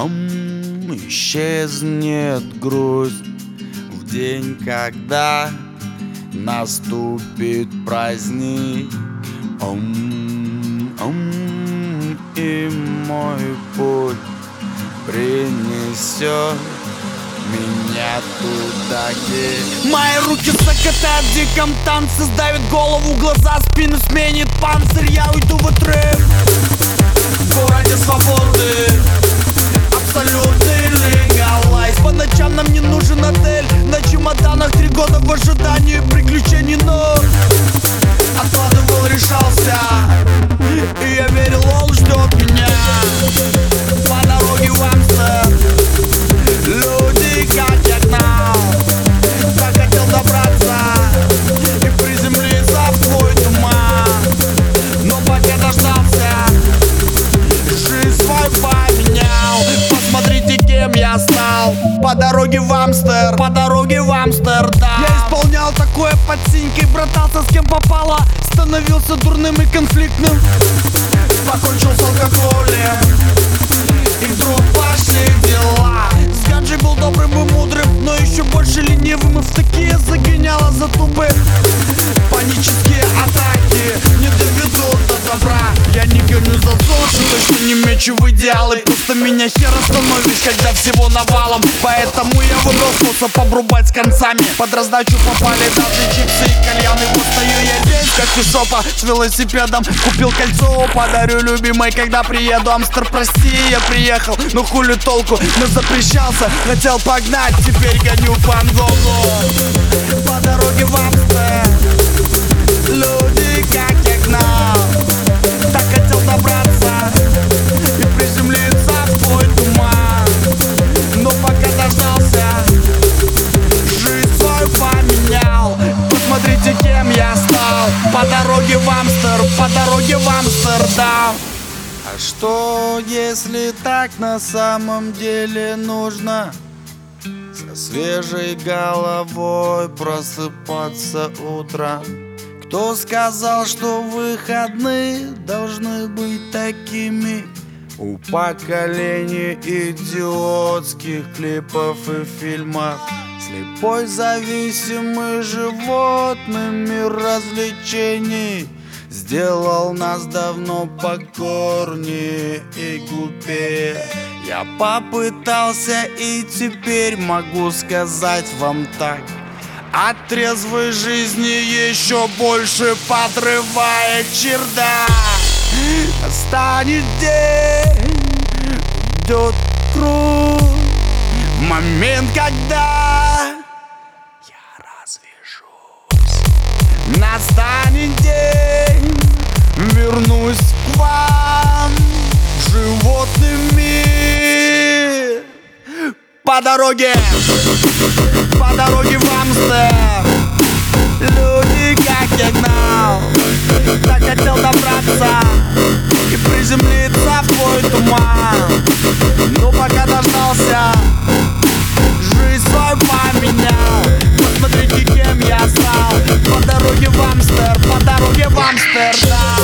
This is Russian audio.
Ом, исчезнет грусть в день, когда наступит праздник. Ом, ом, и мой путь принесет меня туда, где Мои руки закатают в диком танце Сдавит голову, глаза, спину сменит панцирь Я уйду в отрыв В городе свободы По дороге в Амстер. По дороге в Амстердам Я исполнял такое под синькой Братался с кем попало. Становился дурным и конфликтным. Покончил с алкоголем. И вдруг пошли дела. С был добрым и мудрым Но еще больше ленивым. И в такие загоняла за тупы мечу в идеалы. Просто меня хер остановишь Когда всего навалом. Поэтому я выбрал способ обрубать с концами. Под раздачу попали даже чипсы и кальяны. Вот стою я здесь, как и шопа С велосипедом. Купил кольцо Подарю любимой, когда приеду. Амстер, прости, я приехал Ну хули толку, но запрещался Хотел погнать, теперь гоню по По дороге в Амстер, по дороге в Амстердам А что, если так на самом деле нужно? Со свежей головой просыпаться утром Кто сказал, что выходные должны быть такими? У поколения идиотских клипов и фильмов Слепой зависимый животными развлечений Сделал нас давно покорнее и глупее. Я попытался и теперь могу сказать вам так. От трезвой жизни еще больше подрывая чердак. Станет день, идет круг. Момент, когда по дороге. По дороге в Амстер Люди как сигнал Так хотел добраться И приземлиться в твой туман. Но пока дождался Жизнь свою поменял. Посмотрите, кем я стал. По дороге в Амстер По дороге в Амстердам.